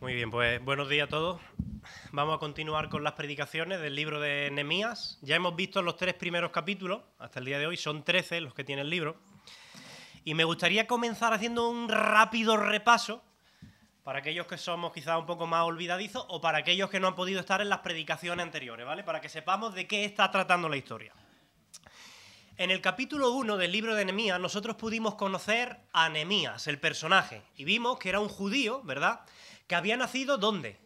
Muy bien, pues buenos días a todos. Vamos a continuar con las predicaciones del libro de Nehemías. Ya hemos visto los tres primeros capítulos hasta el día de hoy, son 13 los que tiene el libro. Y me gustaría comenzar haciendo un rápido repaso para aquellos que somos quizás un poco más olvidadizos o para aquellos que no han podido estar en las predicaciones anteriores, ¿vale? Para que sepamos de qué está tratando la historia. En el capítulo 1 del libro de Nehemías nosotros pudimos conocer a Nehemías, el personaje, y vimos que era un judío, ¿verdad? Que había nacido ¿dónde?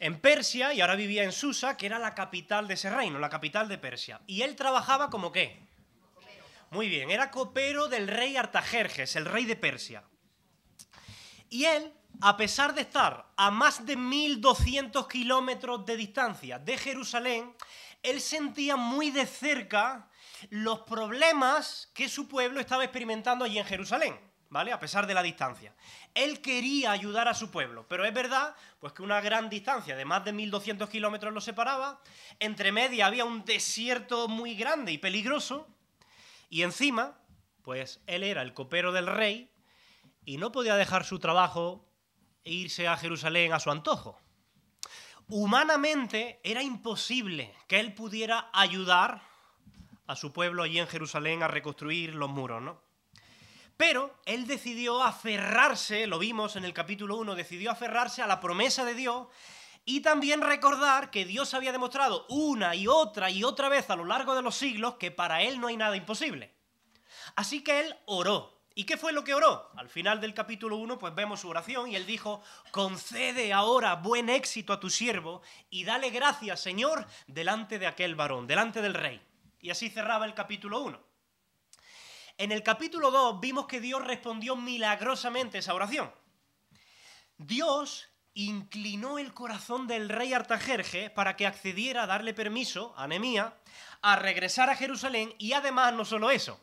En Persia y ahora vivía en Susa, que era la capital de ese reino, la capital de Persia. Y él trabajaba como qué? Muy bien, era copero del rey Artajerjes, el rey de Persia. Y él, a pesar de estar a más de 1200 kilómetros de distancia de Jerusalén, él sentía muy de cerca los problemas que su pueblo estaba experimentando allí en Jerusalén, ¿vale? A pesar de la distancia. Él quería ayudar a su pueblo, pero es verdad pues que una gran distancia de más de 1200 kilómetros lo separaba, entre media había un desierto muy grande y peligroso, y encima, pues él era el copero del rey y no podía dejar su trabajo e irse a Jerusalén a su antojo. Humanamente era imposible que él pudiera ayudar a su pueblo allí en Jerusalén a reconstruir los muros, ¿no? Pero él decidió aferrarse, lo vimos en el capítulo 1, decidió aferrarse a la promesa de Dios y también recordar que Dios había demostrado una y otra y otra vez a lo largo de los siglos que para él no hay nada imposible. Así que él oró. ¿Y qué fue lo que oró? Al final del capítulo 1 pues vemos su oración y él dijo, concede ahora buen éxito a tu siervo y dale gracias, Señor, delante de aquel varón, delante del rey. Y así cerraba el capítulo 1. En el capítulo 2 vimos que Dios respondió milagrosamente esa oración. Dios inclinó el corazón del rey Artajerje para que accediera a darle permiso a Nemía a regresar a Jerusalén y además no solo eso,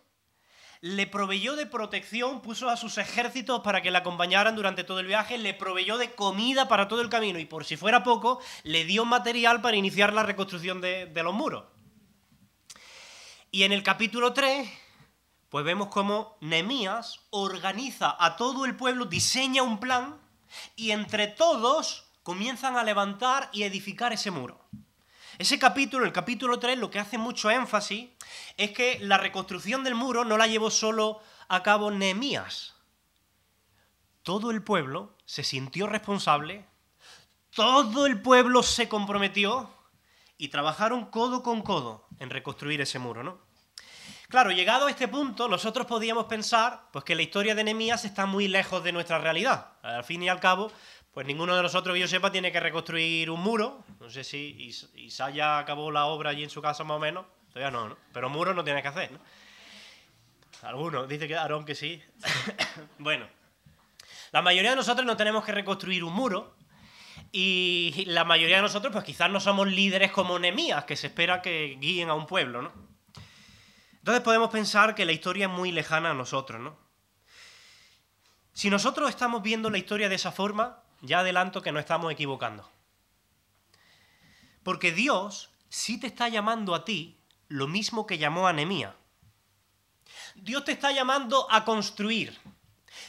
le proveyó de protección, puso a sus ejércitos para que le acompañaran durante todo el viaje, le proveyó de comida para todo el camino y por si fuera poco, le dio material para iniciar la reconstrucción de, de los muros. Y en el capítulo 3 pues vemos cómo Nemías organiza a todo el pueblo, diseña un plan y entre todos comienzan a levantar y edificar ese muro. Ese capítulo, el capítulo 3, lo que hace mucho énfasis es que la reconstrucción del muro no la llevó solo a cabo Nehemías. Todo el pueblo se sintió responsable, todo el pueblo se comprometió y trabajaron codo con codo en reconstruir ese muro, ¿no? Claro, llegado a este punto, nosotros podíamos pensar pues, que la historia de Nehemías está muy lejos de nuestra realidad. Al fin y al cabo, pues ninguno de nosotros, que yo sepa, tiene que reconstruir un muro. No sé si Isaya acabó la obra allí en su casa más o menos. Todavía no, ¿no? Pero muro no tiene que hacer, ¿no? Algunos, dice que Aarón que sí. bueno, la mayoría de nosotros no tenemos que reconstruir un muro. Y la mayoría de nosotros, pues quizás no somos líderes como Nemías, que se espera que guíen a un pueblo, ¿no? Entonces podemos pensar que la historia es muy lejana a nosotros, ¿no? Si nosotros estamos viendo la historia de esa forma, ya adelanto que no estamos equivocando. Porque Dios sí te está llamando a ti lo mismo que llamó a Nemía. Dios te está llamando a construir.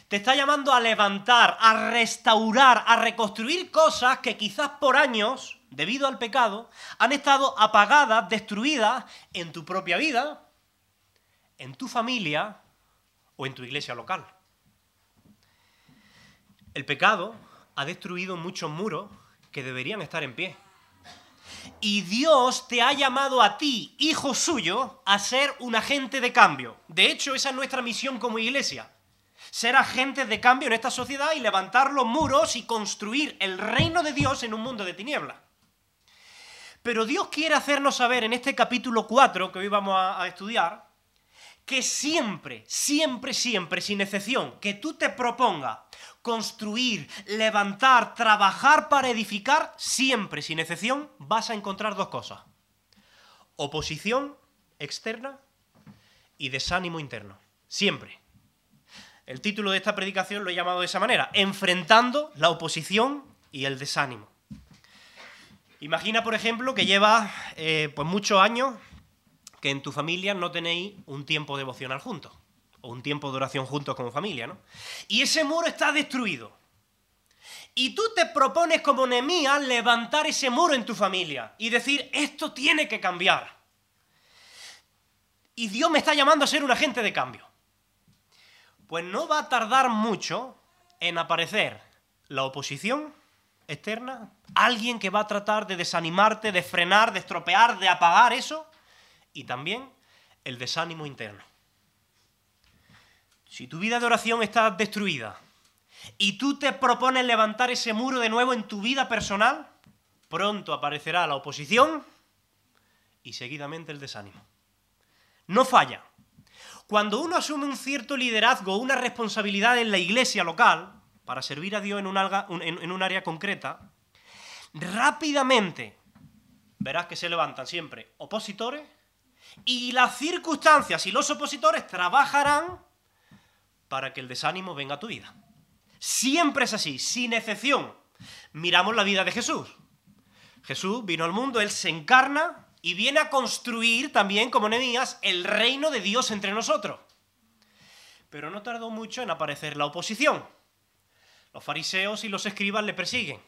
Te está llamando a levantar, a restaurar, a reconstruir cosas que quizás por años, debido al pecado, han estado apagadas, destruidas en tu propia vida, en tu familia o en tu iglesia local. El pecado ha destruido muchos muros que deberían estar en pie. Y Dios te ha llamado a ti, hijo suyo, a ser un agente de cambio. De hecho, esa es nuestra misión como iglesia. Ser agentes de cambio en esta sociedad y levantar los muros y construir el reino de Dios en un mundo de tinieblas. Pero Dios quiere hacernos saber en este capítulo 4 que hoy vamos a, estudiar, que siempre, siempre, siempre, sin excepción, que tú te propongas construir, levantar, trabajar para edificar, siempre, sin excepción, vas a encontrar dos cosas. Oposición externa y desánimo interno. Siempre. El título de esta predicación lo he llamado de esa manera, enfrentando la oposición y el desánimo. Imagina, por ejemplo, que lleva eh, pues muchos años que en tu familia no tenéis un tiempo devocional juntos, o un tiempo de oración juntos como familia, ¿no? Y ese muro está destruido. Y tú te propones como Nehemías levantar ese muro en tu familia y decir, esto tiene que cambiar. Y Dios me está llamando a ser un agente de cambio. Pues no va a tardar mucho en aparecer la oposición externa, alguien que va a tratar de desanimarte, de frenar, de estropear, de apagar eso, y también el desánimo interno. Si tu vida de oración está destruida y tú te propones levantar ese muro de nuevo en tu vida personal, pronto aparecerá la oposición y seguidamente el desánimo. No falla. Cuando uno asume un cierto liderazgo, una responsabilidad en la iglesia local, para servir a Dios en un, en un área concreta, rápidamente verás que se levantan siempre opositores y las circunstancias y los opositores trabajarán para que el desánimo venga a tu vida. Siempre es así, sin excepción. Miramos la vida de Jesús. Jesús vino al mundo, Él se encarna y viene a construir también, como Nehemías, el reino de Dios entre nosotros. Pero no tardó mucho en aparecer la oposición. Los fariseos y los escribas le persiguen.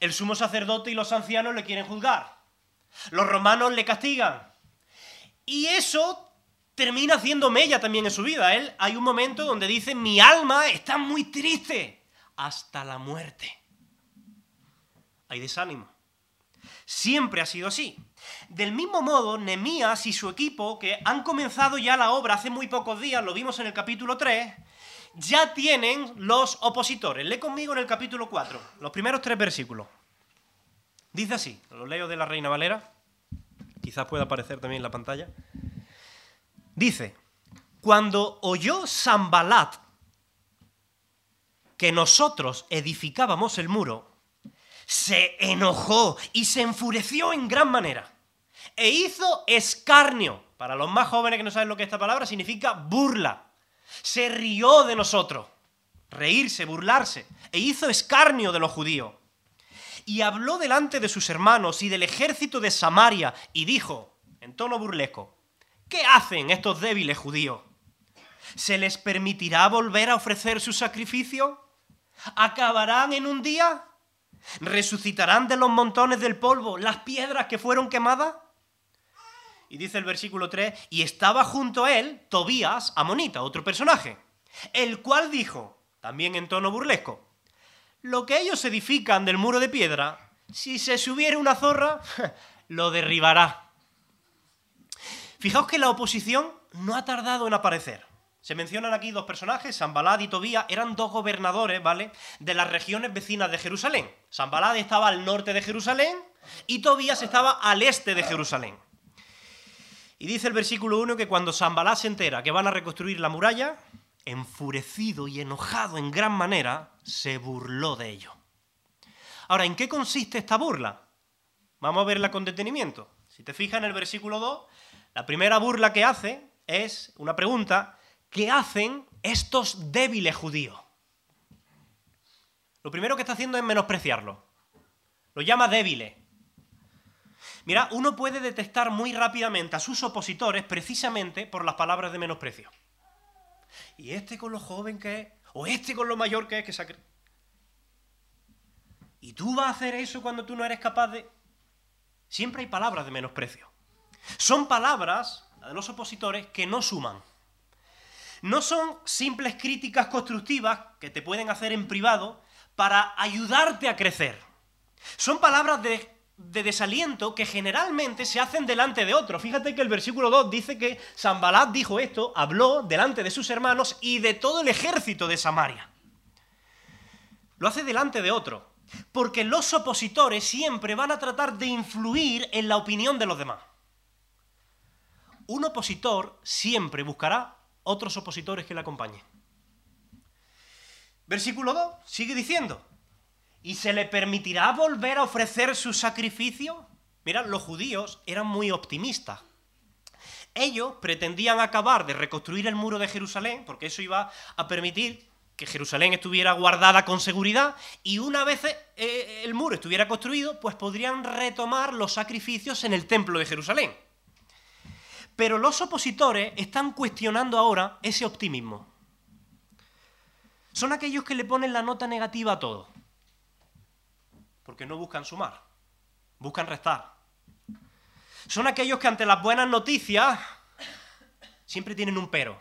El sumo sacerdote y los ancianos le quieren juzgar. Los romanos le castigan. Y eso termina haciendo mella también en su vida. Él hay un momento donde dice, mi alma está muy triste hasta la muerte. Hay desánimo. Siempre ha sido así. Del mismo modo, Nemías y su equipo, que han comenzado ya la obra hace muy pocos días, lo vimos en el capítulo 3, ya tienen los opositores. Lee conmigo en el capítulo 4, los primeros tres versículos. Dice así, lo leo de la Reina Valera, quizás pueda aparecer también en la pantalla. Dice, cuando oyó Zambalat que nosotros edificábamos el muro, se enojó y se enfureció en gran manera e hizo escarnio. Para los más jóvenes que no saben lo que esta palabra significa burla. Se rió de nosotros. Reírse, burlarse. E hizo escarnio de los judíos. Y habló delante de sus hermanos y del ejército de Samaria y dijo, en tono burlesco, ¿Qué hacen estos débiles judíos? ¿Se les permitirá volver a ofrecer su sacrificio? ¿Acabarán en un día? ¿Resucitarán de los montones del polvo las piedras que fueron quemadas? Y dice el versículo 3, y estaba junto a él Tobías, amonita, otro personaje, el cual dijo, también en tono burlesco, lo que ellos edifican del muro de piedra, si se subiera una zorra, lo derribará. Fijaos que la oposición no ha tardado en aparecer. Se mencionan aquí dos personajes, Sanbalad y Tobía, eran dos gobernadores, ¿vale?, de las regiones vecinas de Jerusalén. Sanbalad estaba al norte de Jerusalén y Tobías estaba al este de Jerusalén. Y dice el versículo 1 que cuando Sanbalad se entera que van a reconstruir la muralla, enfurecido y enojado en gran manera, se burló de ello. Ahora, ¿en qué consiste esta burla? Vamos a verla con detenimiento. Si te fijas en el versículo 2, la primera burla que hace es una pregunta, ¿qué hacen estos débiles judíos? Lo primero que está haciendo es menospreciarlo. Lo llama débiles. Mira, uno puede detectar muy rápidamente a sus opositores precisamente por las palabras de menosprecio. Y este con lo joven que es, o este con lo mayor que es, que se ¿Y tú vas a hacer eso cuando tú no eres capaz de...? Siempre hay palabras de menosprecio. Son palabras, de los opositores, que no suman. No son simples críticas constructivas que te pueden hacer en privado para ayudarte a crecer. Son palabras de, desaliento que generalmente se hacen delante de otros. Fíjate que el versículo 2 dice que Sambalat dijo esto, habló delante de sus hermanos y de todo el ejército de Samaria. Lo hace delante de otro, porque los opositores siempre van a tratar de influir en la opinión de los demás un opositor siempre buscará otros opositores que le acompañen. Versículo 2 sigue diciendo, ¿y se le permitirá volver a ofrecer su sacrificio? Mira, los judíos eran muy optimistas. Ellos pretendían acabar de reconstruir el muro de Jerusalén, porque eso iba a permitir que Jerusalén estuviera guardada con seguridad, y una vez eh, el muro estuviera construido, pues podrían retomar los sacrificios en el templo de Jerusalén. Pero los opositores están cuestionando ahora ese optimismo. Son aquellos que le ponen la nota negativa a todo. Porque no buscan sumar, buscan restar. Son aquellos que ante las buenas noticias siempre tienen un pero.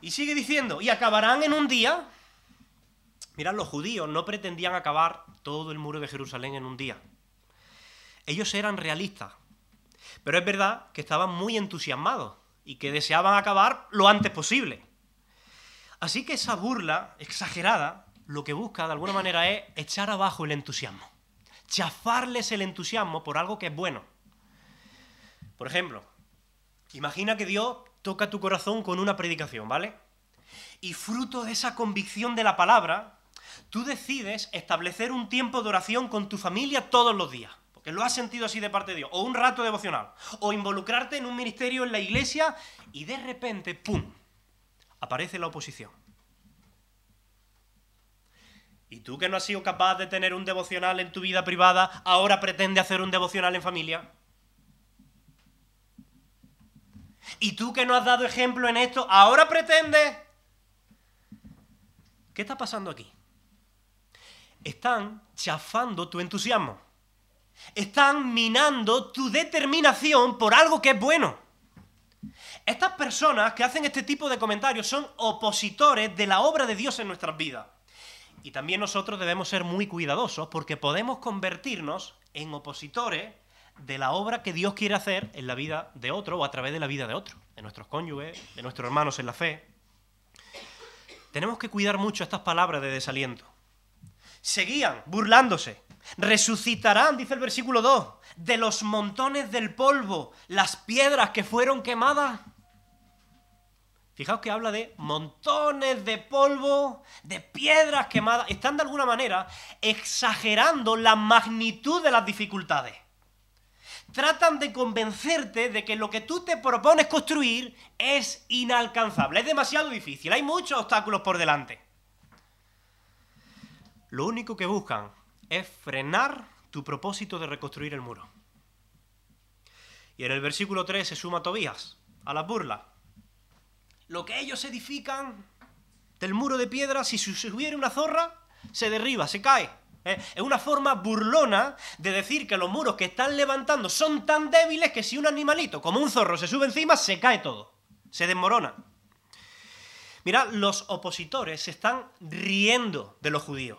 Y sigue diciendo, y acabarán en un día. Mirad, los judíos no pretendían acabar todo el muro de Jerusalén en un día. Ellos eran realistas. Pero es verdad que estaban muy entusiasmados y que deseaban acabar lo antes posible. Así que esa burla exagerada lo que busca de alguna manera es echar abajo el entusiasmo, chafarles el entusiasmo por algo que es bueno. Por ejemplo, imagina que Dios toca tu corazón con una predicación, ¿vale? Y fruto de esa convicción de la palabra, tú decides establecer un tiempo de oración con tu familia todos los días que lo has sentido así de parte de Dios, o un rato devocional, o involucrarte en un ministerio en la iglesia y de repente, ¡pum!, aparece la oposición. ¿Y tú que no has sido capaz de tener un devocional en tu vida privada, ahora pretende hacer un devocional en familia? ¿Y tú que no has dado ejemplo en esto, ahora pretende... ¿Qué está pasando aquí? Están chafando tu entusiasmo están minando tu determinación por algo que es bueno. Estas personas que hacen este tipo de comentarios son opositores de la obra de Dios en nuestras vidas. Y también nosotros debemos ser muy cuidadosos porque podemos convertirnos en opositores de la obra que Dios quiere hacer en la vida de otro o a través de la vida de otro, de nuestros cónyuges, de nuestros hermanos en la fe. Tenemos que cuidar mucho estas palabras de desaliento. Seguían burlándose, Resucitarán, dice el versículo 2, de los montones del polvo, las piedras que fueron quemadas. Fijaos que habla de montones de polvo, de piedras quemadas. Están de alguna manera exagerando la magnitud de las dificultades. Tratan de convencerte de que lo que tú te propones construir es inalcanzable, es demasiado difícil, hay muchos obstáculos por delante. Lo único que buscan es frenar tu propósito de reconstruir el muro. Y en el versículo 3 se suma Tobías a la burla. Lo que ellos edifican del muro de piedra, si subiera una zorra, se derriba, se cae. ¿eh? Es una forma burlona de decir que los muros que están levantando son tan débiles que si un animalito, como un zorro, se sube encima, se cae todo, se desmorona. Mira, los opositores se están riendo de los judíos.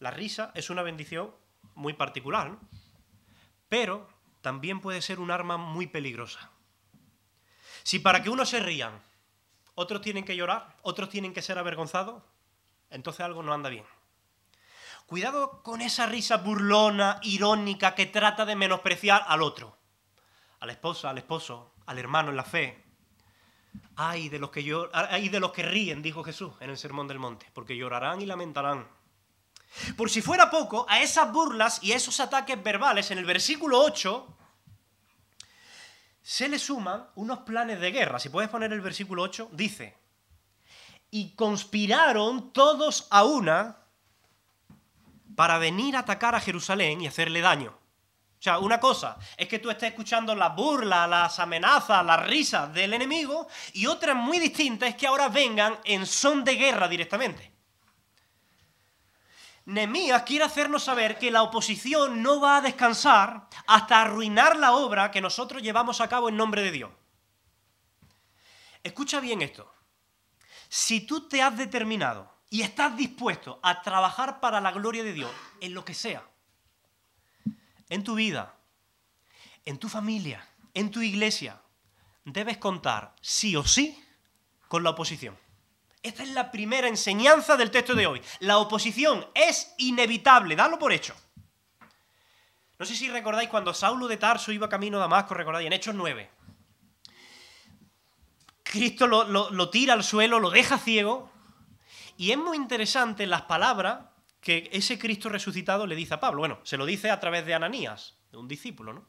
La risa es una bendición muy particular, pero también puede ser un arma muy peligrosa. Si para que unos se rían, otros tienen que llorar, otros tienen que ser avergonzados, entonces algo no anda bien. Cuidado con esa risa burlona, irónica, que trata de menospreciar al otro, a la esposa, al esposo, al hermano en la fe. Ay de los que, ay de los que ríen, dijo Jesús en el Sermón del Monte, porque llorarán y lamentarán. Por si fuera poco, a esas burlas y esos ataques verbales en el versículo 8 se le suman unos planes de guerra. Si puedes poner el versículo 8, dice, y conspiraron todos a una para venir a atacar a Jerusalén y hacerle daño. O sea, una cosa es que tú estés escuchando las burlas, las amenazas, las risas del enemigo, y otra muy distinta es que ahora vengan en son de guerra directamente. Nemías quiere hacernos saber que la oposición no va a descansar hasta arruinar la obra que nosotros llevamos a cabo en nombre de Dios. Escucha bien esto. Si tú te has determinado y estás dispuesto a trabajar para la gloria de Dios en lo que sea, en tu vida, en tu familia, en tu iglesia, debes contar sí o sí con la oposición. Esta es la primera enseñanza del texto de hoy. La oposición es inevitable, dalo por hecho. No sé si recordáis cuando Saulo de Tarso iba camino a Damasco, recordáis, en Hechos 9. Cristo lo, lo tira al suelo, lo deja ciego, y es muy interesante las palabras que ese Cristo resucitado le dice a Pablo. Bueno, se lo dice a través de Ananías, de un discípulo, ¿no?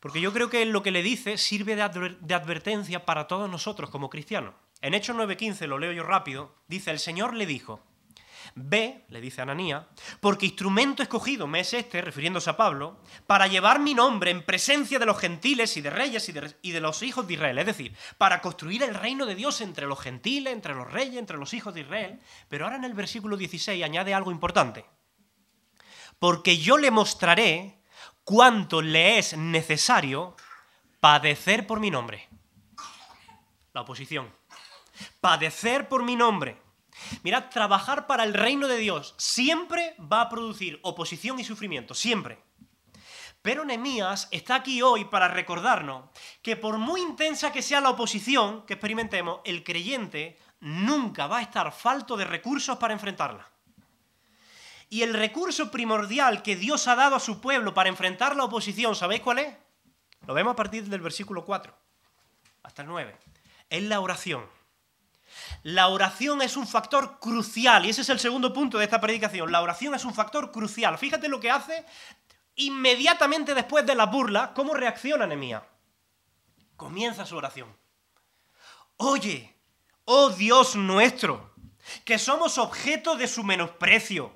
Porque yo creo que lo que le dice sirve de, advertencia para todos nosotros como cristianos. En Hechos 9:15, lo leo yo rápido, dice, el Señor le dijo, Ve, le dice Ananía, porque instrumento escogido me es este, refiriéndose a Pablo, para llevar mi nombre en presencia de los gentiles y de reyes y de, y de, los hijos de Israel. Es decir, para construir el reino de Dios entre los gentiles, entre los reyes, entre los hijos de Israel. Pero ahora en el versículo 16 añade algo importante. Porque yo le mostraré cuánto le es necesario padecer por mi nombre. La oposición. Padecer por mi nombre. Mirad, trabajar para el reino de Dios siempre va a producir oposición y sufrimiento, siempre. Pero Nehemías está aquí hoy para recordarnos que por muy intensa que sea la oposición que experimentemos, el creyente nunca va a estar falto de recursos para enfrentarla. Y el recurso primordial que Dios ha dado a su pueblo para enfrentar la oposición, ¿sabéis cuál es? Lo vemos a partir del versículo 4 hasta el 9. Es la oración. La oración es un factor crucial, y ese es el segundo punto de esta predicación. La oración es un factor crucial. Fíjate lo que hace inmediatamente después de la burla, cómo reacciona Nehemías. Comienza su oración. Oye, oh Dios nuestro, que somos objeto de su menosprecio.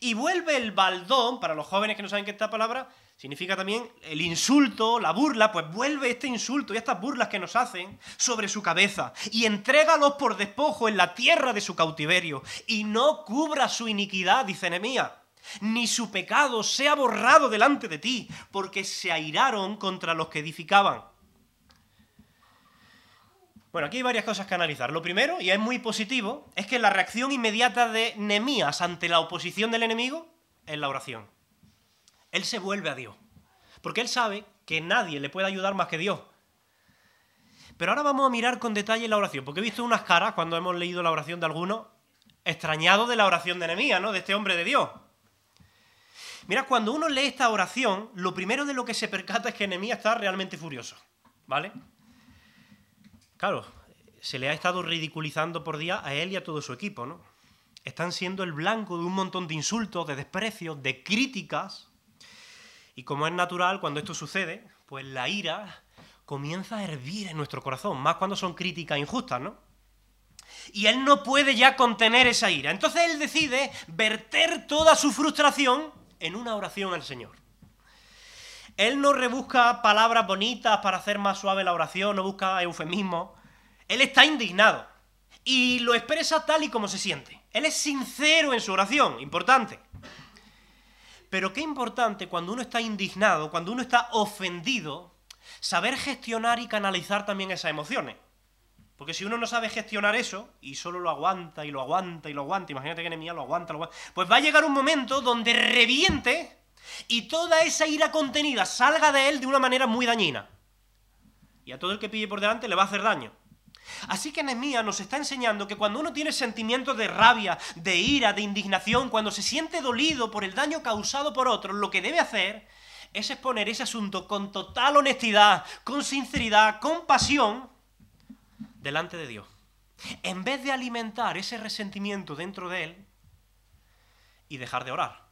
Y vuelve el baldón, para los jóvenes que no saben qué es esta palabra, significa también el insulto, la burla, pues vuelve este insulto y estas burlas que nos hacen sobre su cabeza y entrégalos por despojo en la tierra de su cautiverio y no cubra su iniquidad, dice Nehemías, ni su pecado sea borrado delante de ti, porque se airaron contra los que edificaban. Bueno, aquí hay varias cosas que analizar. Lo primero, y es muy positivo, es que la reacción inmediata de Nehemías ante la oposición del enemigo es la oración. Él se vuelve a Dios. Porque él sabe que nadie le puede ayudar más que Dios. Pero ahora vamos a mirar con detalle la oración, porque he visto unas caras cuando hemos leído la oración de algunos, extrañados de la oración de Nehemías, ¿no? De este hombre de Dios. Mira, cuando uno lee esta oración, lo primero de lo que se percata es que Nehemías está realmente furioso, ¿vale? Claro, se le ha estado ridiculizando por día a él y a todo su equipo, ¿no? Están siendo el blanco de un montón de insultos, de desprecios, de críticas, y como es natural, cuando esto sucede, pues la ira comienza a hervir en nuestro corazón, más cuando son críticas injustas, ¿no? Y él no puede ya contener esa ira. Entonces él decide verter toda su frustración en una oración al Señor. Él no rebusca palabras bonitas para hacer más suave la oración, no busca eufemismo. Él está indignado y lo expresa tal y como se siente. Él es sincero en su oración, importante. Pero qué importante cuando uno está indignado, cuando uno está ofendido, saber gestionar y canalizar también esas emociones. Porque si uno no sabe gestionar eso y solo lo aguanta y lo aguanta y lo aguanta, imagínate que Nehemías lo aguanta, lo aguanta, pues va a llegar un momento donde reviente y toda esa ira contenida salga de él de una manera muy dañina. Y a todo el que pille por delante le va a hacer daño. Así que Nehemías nos está enseñando que cuando uno tiene sentimientos de rabia, de ira, de indignación, cuando se siente dolido por el daño causado por otros, lo que debe hacer es exponer ese asunto con total honestidad, con sinceridad, con pasión, delante de Dios. En vez de alimentar ese resentimiento dentro de él y dejar de orar.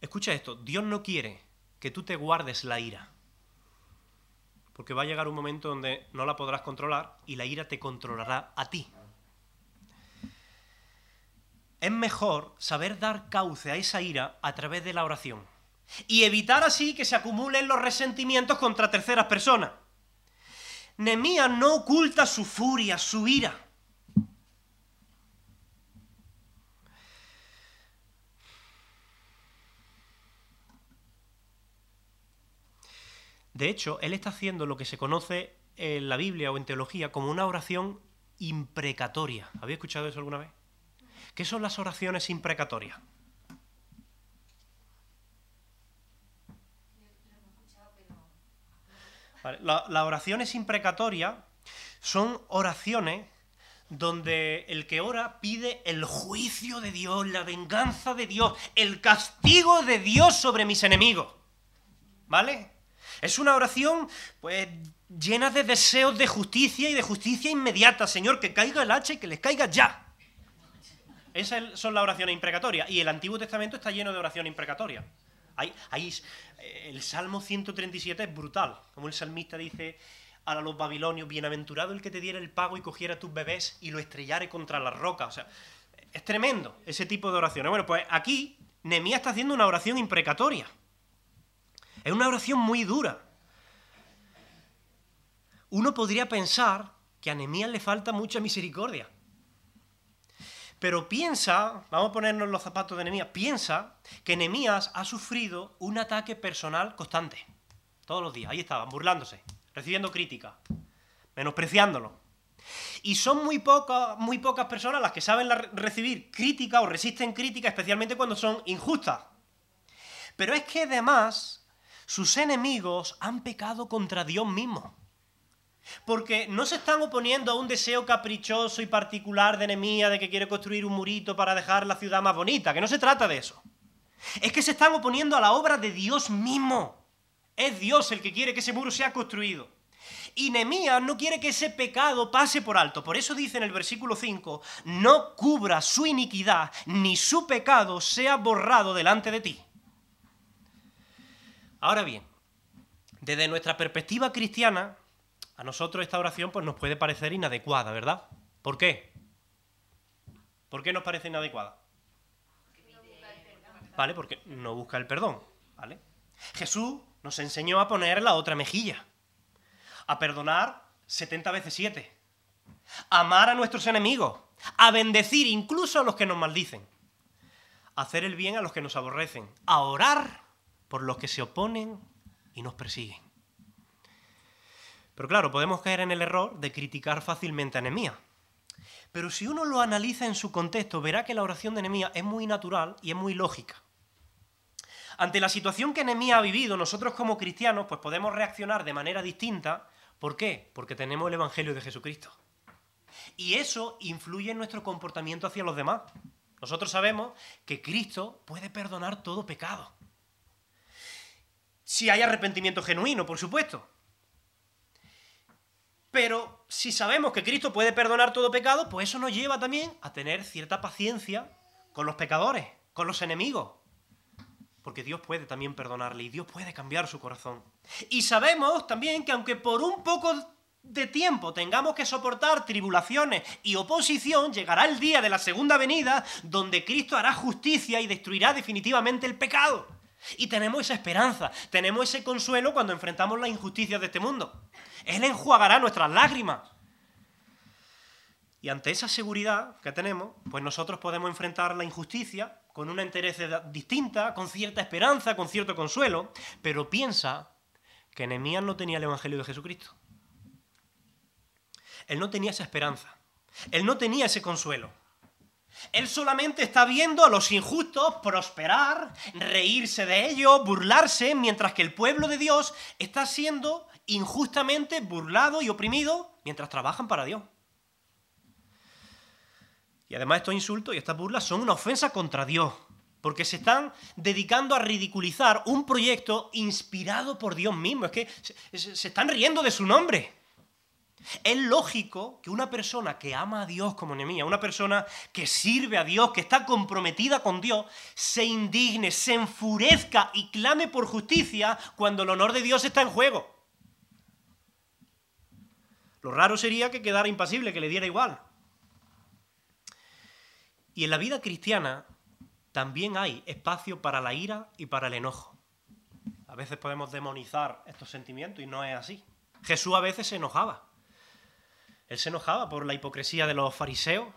Escucha esto, Dios no quiere que tú te guardes la ira porque va a llegar un momento donde no la podrás controlar y la ira te controlará a ti. Es mejor saber dar cauce a esa ira a través de la oración y evitar así que se acumulen los resentimientos contra terceras personas. Nemías no oculta su furia, su ira. De hecho, él está haciendo lo que se conoce en la Biblia o en teología como una oración imprecatoria. ¿Habéis escuchado eso alguna vez? ¿Qué son las oraciones imprecatorias? las oraciones imprecatorias son oraciones donde el que ora pide el juicio de Dios, la venganza de Dios, el castigo de Dios sobre mis enemigos. ¿Vale? Es una oración, pues, llena de deseos de justicia y de justicia inmediata. Señor, que caiga el hacha y que les caiga ya. Esas son las oraciones imprecatorias. Y el Antiguo Testamento está lleno de oraciones imprecatorias. Hay, eh, el Salmo 137 es brutal. Como el salmista dice, a los babilonios, bienaventurado el que te diera el pago y cogiera tus bebés y lo estrellare contra la roca. O sea, es tremendo ese tipo de oraciones. Bueno, pues aquí Nemías está haciendo una oración imprecatoria. Es una oración muy dura. Uno podría pensar que a Nemías le falta mucha misericordia. Pero piensa, vamos a ponernos los zapatos de Nemías, piensa que Nemías ha sufrido un ataque personal constante. Todos los días, ahí estaban, burlándose, recibiendo crítica, menospreciándolo. Y son muy, pocas, muy pocas personas las que saben recibir crítica o resisten crítica, especialmente cuando son injustas. Pero es que además sus enemigos han pecado contra Dios mismo. Porque no se están oponiendo a un deseo caprichoso y particular de Nehemías de que quiere construir un murito para dejar la ciudad más bonita, que no se trata de eso. Es que se están oponiendo a la obra de Dios mismo. Es Dios el que quiere que ese muro sea construido. Y Nehemías no quiere que ese pecado pase por alto. Por eso dice en el versículo 5, no cubra su iniquidad, ni su pecado sea borrado delante de ti. Ahora bien, desde nuestra perspectiva cristiana, a nosotros esta oración pues, nos puede parecer inadecuada, ¿verdad? ¿Por qué? ¿Por qué nos parece inadecuada? ¿Vale? Porque no busca el perdón, ¿vale? Jesús nos enseñó a poner la otra mejilla, a perdonar 70 veces 7, a amar a nuestros enemigos, a bendecir incluso a los que nos maldicen, a hacer el bien a los que nos aborrecen, a orar por los que se oponen y nos persiguen. Pero claro, podemos caer en el error de criticar fácilmente a Nehemías. Pero si uno lo analiza en su contexto, verá que la oración de Nehemías es muy natural y es muy lógica. Ante la situación que Nehemías ha vivido, nosotros como cristianos pues podemos reaccionar de manera distinta. ¿Por qué? Porque tenemos el Evangelio de Jesucristo. Y eso influye en nuestro comportamiento hacia los demás. Nosotros sabemos que Cristo puede perdonar todo pecado. Si hay arrepentimiento genuino, por supuesto. Pero si sabemos que Cristo puede perdonar todo pecado, pues eso nos lleva también a tener cierta paciencia con los pecadores, con los enemigos. Porque Dios puede también perdonarle y Dios puede cambiar su corazón. Y sabemos también que aunque por un poco de tiempo tengamos que soportar tribulaciones y oposición, llegará el día de la segunda venida donde Cristo hará justicia y destruirá definitivamente el pecado. Y tenemos esa esperanza, tenemos ese consuelo cuando enfrentamos las injusticias de este mundo. Él enjuagará nuestras lágrimas. Y ante esa seguridad que tenemos, pues nosotros podemos enfrentar la injusticia con una entereza distinta, con cierta esperanza, con cierto consuelo, pero piensa que Nehemías no tenía el Evangelio de Jesucristo. Él no tenía esa esperanza. Él no tenía ese consuelo. Él solamente está viendo a los injustos prosperar, reírse de ellos, burlarse, mientras que el pueblo de Dios está siendo injustamente burlado y oprimido mientras trabajan para Dios. Y además estos insultos y estas burlas son una ofensa contra Dios, porque se están dedicando a ridiculizar un proyecto inspirado por Dios mismo. Es que se, están riendo de su nombre. Es lógico que una persona que ama a Dios como Nehemías, una persona que sirve a Dios, que está comprometida con Dios, se indigne, se enfurezca y clame por justicia cuando el honor de Dios está en juego. Lo raro sería que quedara impasible, que le diera igual. Y en la vida cristiana también hay espacio para la ira y para el enojo. A veces podemos demonizar estos sentimientos y no es así. Jesús a veces se enojaba. Él se enojaba por la hipocresía de los fariseos.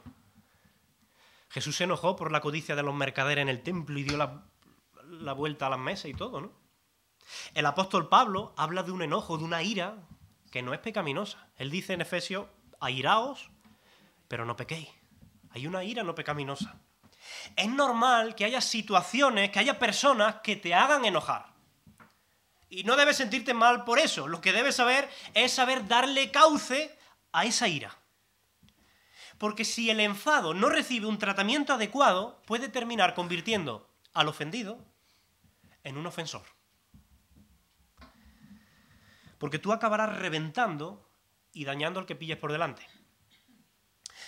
Jesús se enojó por la codicia de los mercaderes en el templo y dio la, la vuelta a las mesas y todo, ¿no? El apóstol Pablo habla de un enojo, de una ira que no es pecaminosa. Él dice en Efesios, airaos, pero no pequéis. Hay una ira no pecaminosa. Es normal que haya situaciones, que haya personas que te hagan enojar. Y no debes sentirte mal por eso. Lo que debes saber es saber darle cauce a esa ira. Porque si el enfado no recibe un tratamiento adecuado, puede terminar convirtiendo al ofendido en un ofensor porque tú acabarás reventando y dañando al que pilles por delante.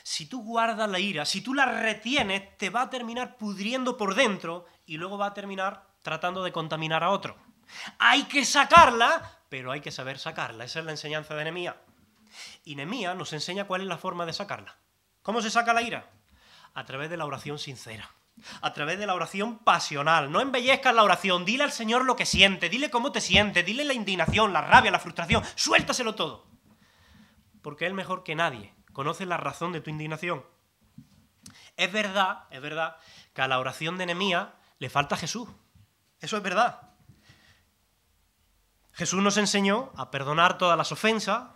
Si tú guardas la ira, si tú la retienes, te va a terminar pudriendo por dentro y luego va a terminar tratando de contaminar a otro. Hay que sacarla, pero hay que saber sacarla. Esa es la enseñanza de Nehemías. Y Nehemías nos enseña cuál es la forma de sacarla. ¿Cómo se saca la ira? A través de la oración sincera. A través de la oración pasional. No embellezcas la oración. Dile al Señor lo que siente. Dile cómo te sientes. Dile la indignación, la rabia, la frustración. Suéltaselo todo. Porque Él mejor que nadie conoce la razón de tu indignación. Es verdad, es verdad, que a la oración de Nehemías le falta Jesús. Eso es verdad. Jesús nos enseñó a perdonar todas las ofensas,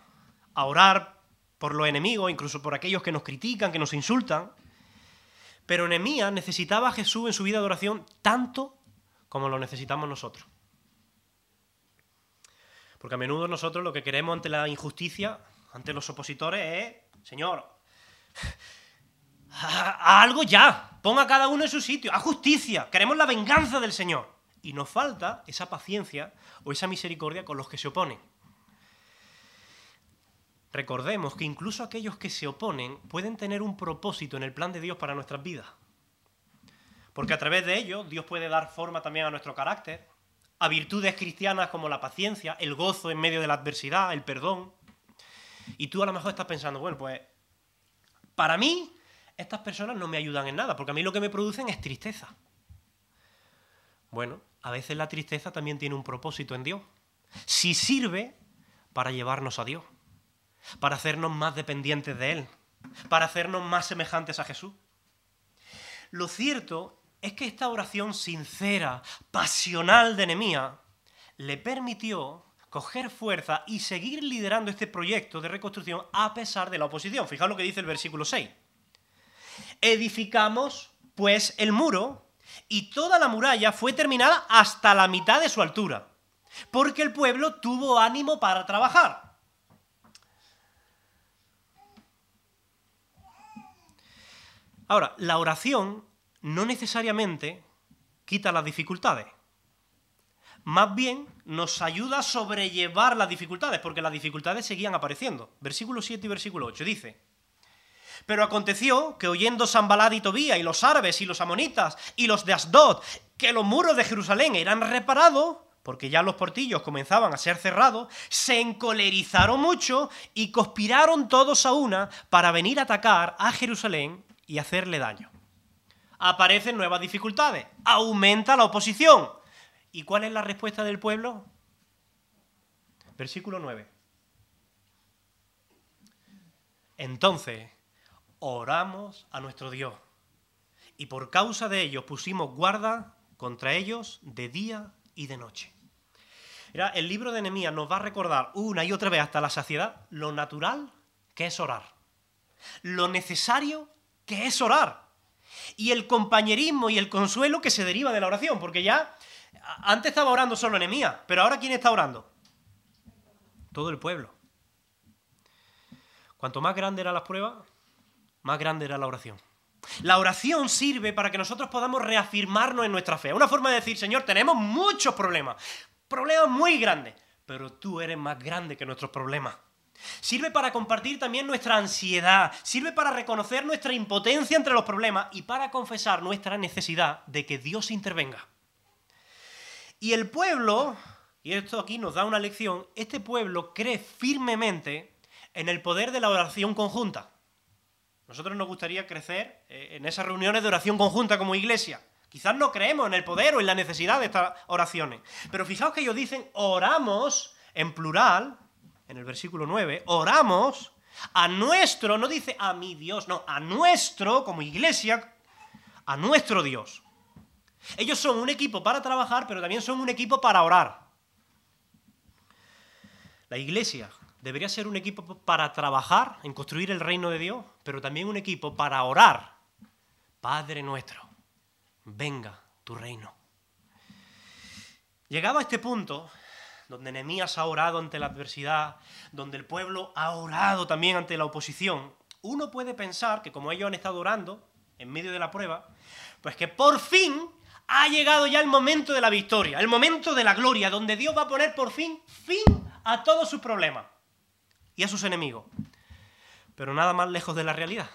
a orar por los enemigos, incluso por aquellos que nos critican, que nos insultan. Pero Nehemías necesitaba a Jesús en su vida de oración tanto como lo necesitamos nosotros. Porque a menudo nosotros lo que queremos ante la injusticia, ante los opositores, es, Señor, a algo ya, ponga a cada uno en su sitio, a justicia, queremos la venganza del Señor. Y nos falta esa paciencia o esa misericordia con los que se oponen. Recordemos que incluso aquellos que se oponen pueden tener un propósito en el plan de Dios para nuestras vidas. Porque a través de ellos Dios puede dar forma también a nuestro carácter, a virtudes cristianas como la paciencia, el gozo en medio de la adversidad, el perdón. Y tú a lo mejor estás pensando, bueno, pues para mí estas personas no me ayudan en nada, porque a mí lo que me producen es tristeza. Bueno, a veces la tristeza también tiene un propósito en Dios. Si sirve para llevarnos a Dios, para hacernos más dependientes de Él, para hacernos más semejantes a Jesús. Lo cierto es que esta oración sincera, pasional de Nehemías, le permitió coger fuerza y seguir liderando este proyecto de reconstrucción a pesar de la oposición. Fijaos lo que dice el versículo 6. Edificamos, pues, el muro y toda la muralla fue terminada hasta la mitad de su altura, porque el pueblo tuvo ánimo para trabajar. Ahora, la oración no necesariamente quita las dificultades. Más bien nos ayuda a sobrellevar las dificultades, porque las dificultades seguían apareciendo. Versículo 7 y versículo 8 dice, pero aconteció que oyendo Sambalad y Tobía y los árabes y los amonitas y los de Asdod que los muros de Jerusalén eran reparados, porque ya los portillos comenzaban a ser cerrados, se encolerizaron mucho y conspiraron todos a una para venir a atacar a Jerusalén y hacerle daño. Aparecen nuevas dificultades, aumenta la oposición. ¿Y cuál es la respuesta del pueblo? Versículo 9. Entonces oramos a nuestro Dios. Y por causa de ellos pusimos guarda contra ellos de día y de noche. el libro de Nehemías nos va a recordar una y otra vez hasta la saciedad lo natural que es orar, lo necesario que es orar, y el compañerismo y el consuelo que se deriva de la oración, porque ya antes estaba orando solo Nehemías, pero ahora ¿quién está orando? Todo el pueblo. Cuanto más grande era la prueba, más grande era la oración. La oración sirve para que nosotros podamos reafirmarnos en nuestra fe. Una forma de decir, Señor, tenemos muchos problemas, problemas muy grandes, pero tú eres más grande que nuestros problemas. Sirve para compartir también nuestra ansiedad, sirve para reconocer nuestra impotencia entre los problemas y para confesar nuestra necesidad de que Dios intervenga. Y el pueblo, y esto aquí nos da una lección, este pueblo cree firmemente en el poder de la oración conjunta. Nosotros nos gustaría crecer eh, en esas reuniones de oración conjunta como iglesia. Quizás no creemos en el poder o en la necesidad de estas oraciones. Pero fijaos que ellos dicen oramos en plural, en el versículo 9, oramos a nuestro, no dice a mi Dios, no, a nuestro, como iglesia, a nuestro Dios. Ellos son un equipo para trabajar, pero también son un equipo para orar. La iglesia debería ser un equipo para trabajar en construir el reino de Dios, pero también un equipo para orar. Padre nuestro, venga tu reino. Llegado a este punto, donde Nehemías ha orado ante la adversidad, donde el pueblo ha orado también ante la oposición, uno puede pensar que como ellos han estado orando en medio de la prueba, pues que por fin ha llegado ya el momento de la victoria, el momento de la gloria, donde Dios va a poner por fin fin a todos sus problemas y a sus enemigos. Pero nada más lejos de la realidad.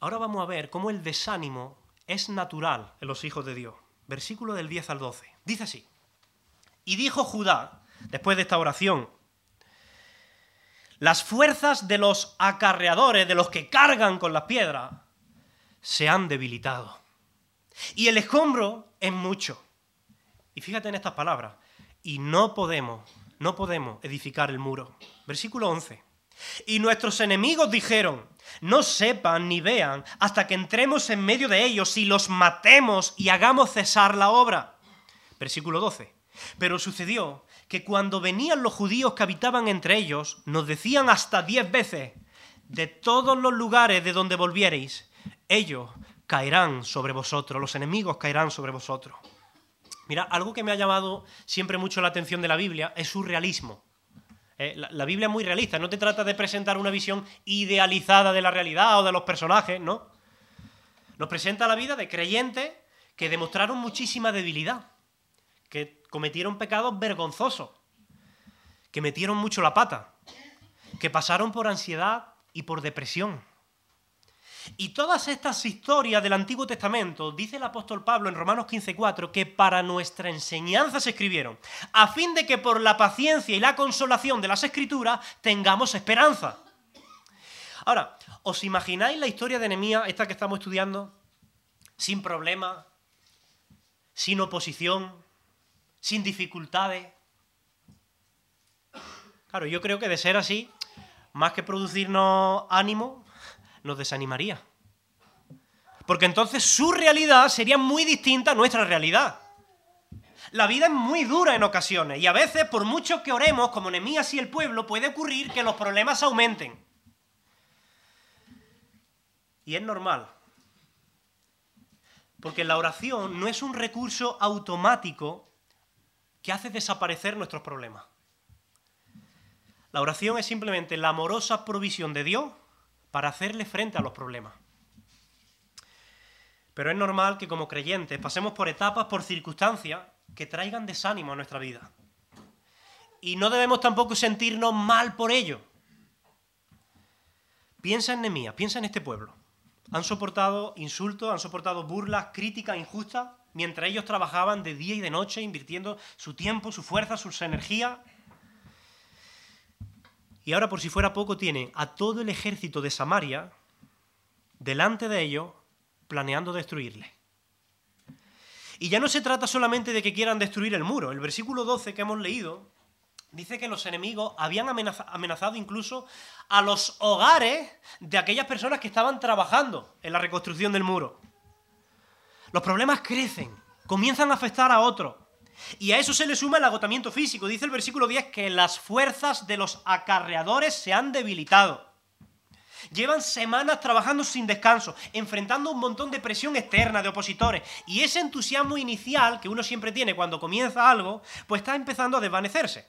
Ahora vamos a ver cómo el desánimo es natural en los hijos de Dios. Versículo del 10 al 12. Dice así. Y dijo Judá, después de esta oración, las fuerzas de los acarreadores, de los que cargan con las piedras, se han debilitado. Y el escombro es mucho. Y fíjate en estas palabras. Y no podemos, no podemos edificar el muro. Versículo 11. Y nuestros enemigos dijeron, no sepan ni vean hasta que entremos en medio de ellos y los matemos y hagamos cesar la obra. Versículo 12. Pero sucedió que cuando venían los judíos que habitaban entre ellos, nos decían hasta diez veces, de todos los lugares de donde volviereis, ellos caerán sobre vosotros, los enemigos caerán sobre vosotros. Mira, algo que me ha llamado siempre mucho la atención de la Biblia es su realismo. Eh, la, Biblia es muy realista, no te trata de presentar una visión idealizada de la realidad o de los personajes, ¿no? Nos presenta la vida de creyentes que demostraron muchísima debilidad, que cometieron pecados vergonzosos, que metieron mucho la pata, que pasaron por ansiedad y por depresión. Y todas estas historias del Antiguo Testamento, dice el apóstol Pablo en Romanos 15:4, que para nuestra enseñanza se escribieron, a fin de que por la paciencia y la consolación de las escrituras tengamos esperanza. Ahora, ¿os imagináis la historia de Nehemías, esta que estamos estudiando, sin problemas, sin oposición, sin dificultades? Claro, yo creo que de ser así, más que producirnos ánimo, nos desanimaría. Porque entonces su realidad sería muy distinta a nuestra realidad. La vida es muy dura en ocasiones y a veces, por mucho que oremos, como Nemías y el pueblo, puede ocurrir que los problemas aumenten. Y es normal. Porque la oración no es un recurso automático que hace desaparecer nuestros problemas. La oración es simplemente la amorosa provisión de Dios para hacerle frente a los problemas. Pero es normal que como creyentes pasemos por etapas, por circunstancias que traigan desánimo a nuestra vida. Y no debemos tampoco sentirnos mal por ello. Piensa en Nemía, piensa en este pueblo. Han soportado insultos, han soportado burlas, críticas injustas, mientras ellos trabajaban de día y de noche, invirtiendo su tiempo, su fuerza, sus energías y ahora, por si fuera poco, tiene a todo el ejército de Samaria delante de ellos planeando destruirle. Y ya no se trata solamente de que quieran destruir el muro. El versículo 12 que hemos leído dice que los enemigos habían amenazado incluso a los hogares de aquellas personas que estaban trabajando en la reconstrucción del muro. Los problemas crecen, comienzan a afectar a otros. Y a eso se le suma el agotamiento físico. Dice el versículo 10 que las fuerzas de los acarreadores se han debilitado. Llevan semanas trabajando sin descanso, enfrentando un montón de presión externa de opositores. Y ese entusiasmo inicial que uno siempre tiene cuando comienza algo, pues está empezando a desvanecerse.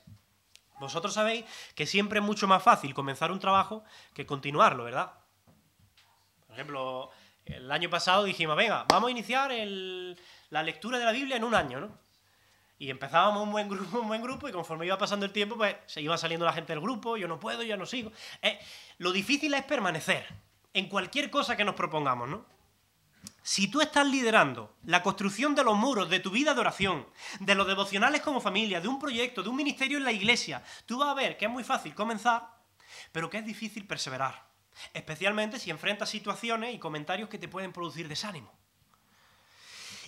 Vosotros sabéis que siempre es mucho más fácil comenzar un trabajo que continuarlo, ¿verdad? Por ejemplo, el año pasado dijimos, venga, vamos a iniciar la lectura de la Biblia en un año, ¿no? Y empezábamos un buen grupo, un buen grupo, y conforme iba pasando el tiempo, pues se iba saliendo la gente del grupo, yo no puedo, ya no sigo. Eh, lo difícil es permanecer en cualquier cosa que nos propongamos, ¿no? Si tú estás liderando la construcción de los muros de tu vida de oración, de los devocionales como familia, de un proyecto, de un ministerio en la iglesia, tú vas a ver que es muy fácil comenzar, pero que es difícil perseverar. Especialmente si enfrentas situaciones y comentarios que te pueden producir desánimo.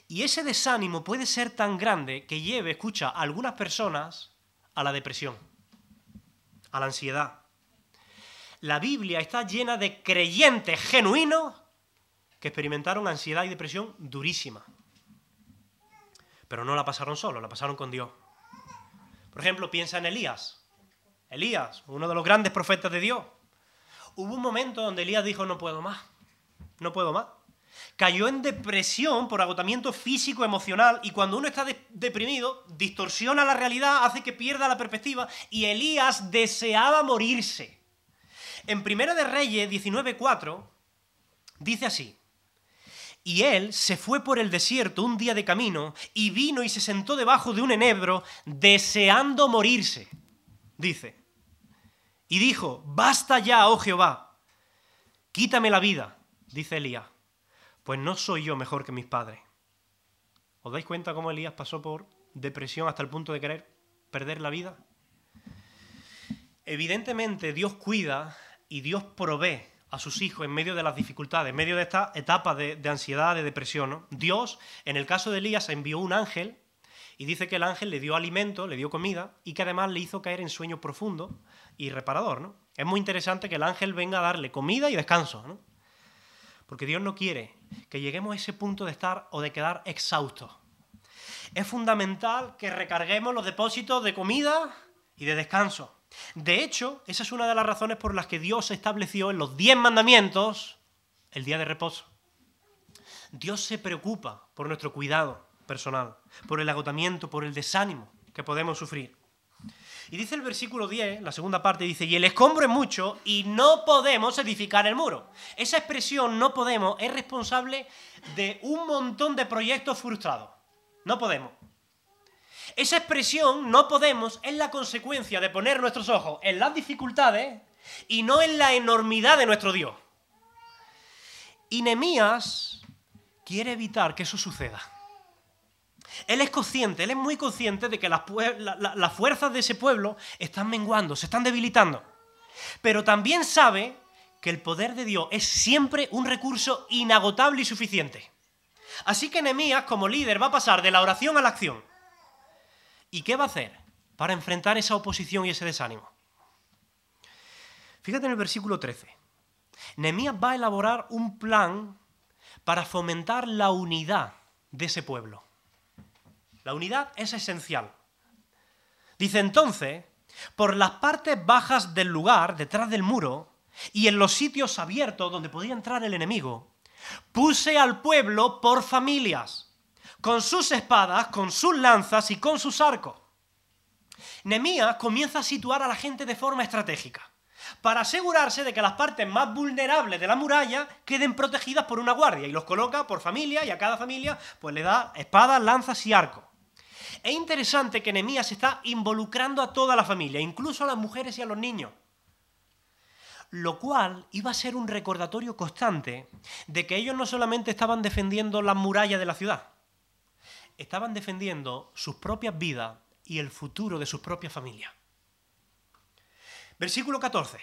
Y ese desánimo puede ser tan grande que lleve, escucha, a algunas personas a la depresión, a la ansiedad. La Biblia está llena de creyentes genuinos que experimentaron ansiedad y depresión durísima. Pero no la pasaron solo, la pasaron con Dios. Por ejemplo, piensa en Elías. Elías, uno de los grandes profetas de Dios. Hubo un momento donde Elías dijo, no puedo más, no puedo más cayó en depresión por agotamiento físico, emocional, y cuando uno está deprimido, distorsiona la realidad, hace que pierda la perspectiva, y Elías deseaba morirse. En Primera de Reyes 19.4 dice así, y él se fue por el desierto un día de camino, y vino y se sentó debajo de un enebro, deseando morirse, dice. Y dijo, basta ya, oh Jehová, quítame la vida, dice Elías pues no soy yo mejor que mis padres. ¿Os dais cuenta cómo Elías pasó por depresión hasta el punto de querer perder la vida? Evidentemente Dios cuida y Dios provee a sus hijos en medio de las dificultades, en medio de esta etapa de, ansiedad, de depresión. Dios, en el caso de Elías, envió un ángel y dice que el ángel le dio alimento, le dio comida y que además le hizo caer en sueño profundo y reparador. ¿no? Es muy interesante que el ángel venga a darle comida y descanso. ¿no? Porque Dios no quiere que lleguemos a ese punto de estar o de quedar exhaustos. Es fundamental que recarguemos los depósitos de comida y de descanso. De hecho, esa es una de las razones por las que Dios estableció en los diez mandamientos el día de reposo. Dios se preocupa por nuestro cuidado personal, por el agotamiento, por el desánimo que podemos sufrir. Y dice el versículo 10, la segunda parte, dice, y el escombro es mucho y no podemos edificar el muro. Esa expresión no podemos es responsable de un montón de proyectos frustrados. No podemos. Esa expresión, no podemos, es la consecuencia de poner nuestros ojos en las dificultades y no en la enormidad de nuestro Dios. Y Nemías quiere evitar que eso suceda. Él es consciente, él es muy consciente de que las, fuerzas de ese pueblo están menguando, se están debilitando. Pero también sabe que el poder de Dios es siempre un recurso inagotable y suficiente. Así que Nehemías, como líder, va a pasar de la oración a la acción. ¿Y qué va a hacer para enfrentar esa oposición y ese desánimo? Fíjate en el versículo 13. Nehemías va a elaborar un plan para fomentar la unidad de ese pueblo. La unidad es esencial. Dice entonces, por las partes bajas del lugar, detrás del muro, y en los sitios abiertos donde podía entrar el enemigo, puse al pueblo por familias, con sus espadas, con sus lanzas y con sus arcos. Nemías comienza a situar a la gente de forma estratégica, para asegurarse de que las partes más vulnerables de la muralla queden protegidas por una guardia, y los coloca por familia, y a cada familia pues le da espadas, lanzas y arcos. Es interesante que Nehemías está involucrando a toda la familia, incluso a las mujeres y a los niños. Lo cual iba a ser un recordatorio constante de que ellos no solamente estaban defendiendo las murallas de la ciudad, estaban defendiendo sus propias vidas y el futuro de sus propias familias. Versículo 14.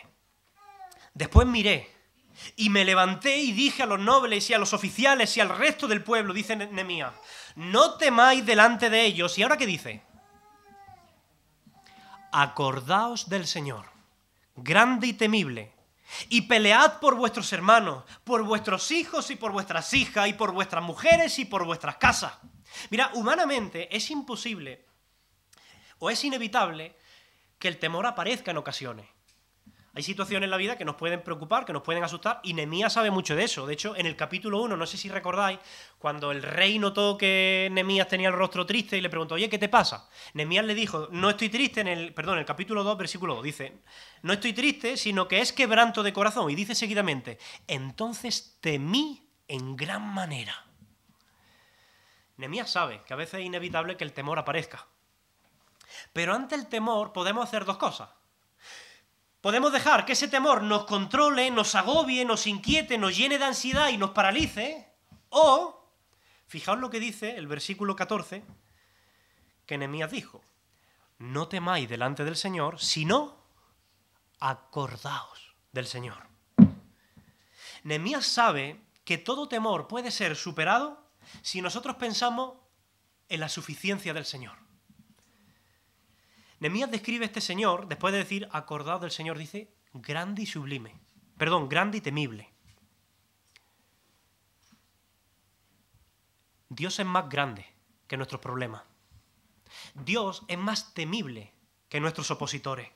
Después miré y me levanté y dije a los nobles y a los oficiales y al resto del pueblo, dice Nehemías, no temáis delante de ellos. ¿Y ahora qué dice? Acordaos del Señor, grande y temible, y pelead por vuestros hermanos, por vuestros hijos y por vuestras hijas, y por vuestras mujeres y por vuestras casas. Mira, humanamente es imposible o es inevitable que el temor aparezca en ocasiones. Hay situaciones en la vida que nos pueden preocupar, que nos pueden asustar, y Nemías sabe mucho de eso. De hecho, en el capítulo 1, no sé si recordáis, cuando el rey notó que Nemías tenía el rostro triste y le preguntó, oye, ¿qué te pasa? Nemías le dijo, no estoy triste, en el, perdón, en el capítulo 2, versículo 2, dice, no estoy triste, sino que es quebranto de corazón. Y dice seguidamente, entonces temí en gran manera. Nemías sabe que a veces es inevitable que el temor aparezca. Pero ante el temor podemos hacer dos cosas. Podemos dejar que ese temor nos controle, nos agobie, nos inquiete, nos llene de ansiedad y nos paralice. O, fijaos lo que dice el versículo 14, que Nehemías dijo, no temáis delante del Señor, sino acordaos del Señor. Nehemías sabe que todo temor puede ser superado si nosotros pensamos en la suficiencia del Señor. Nemías describe a este Señor, después de decir acordado del Señor, dice grande y sublime. Perdón, grande y temible. Dios es más grande que nuestros problemas. Dios es más temible que nuestros opositores.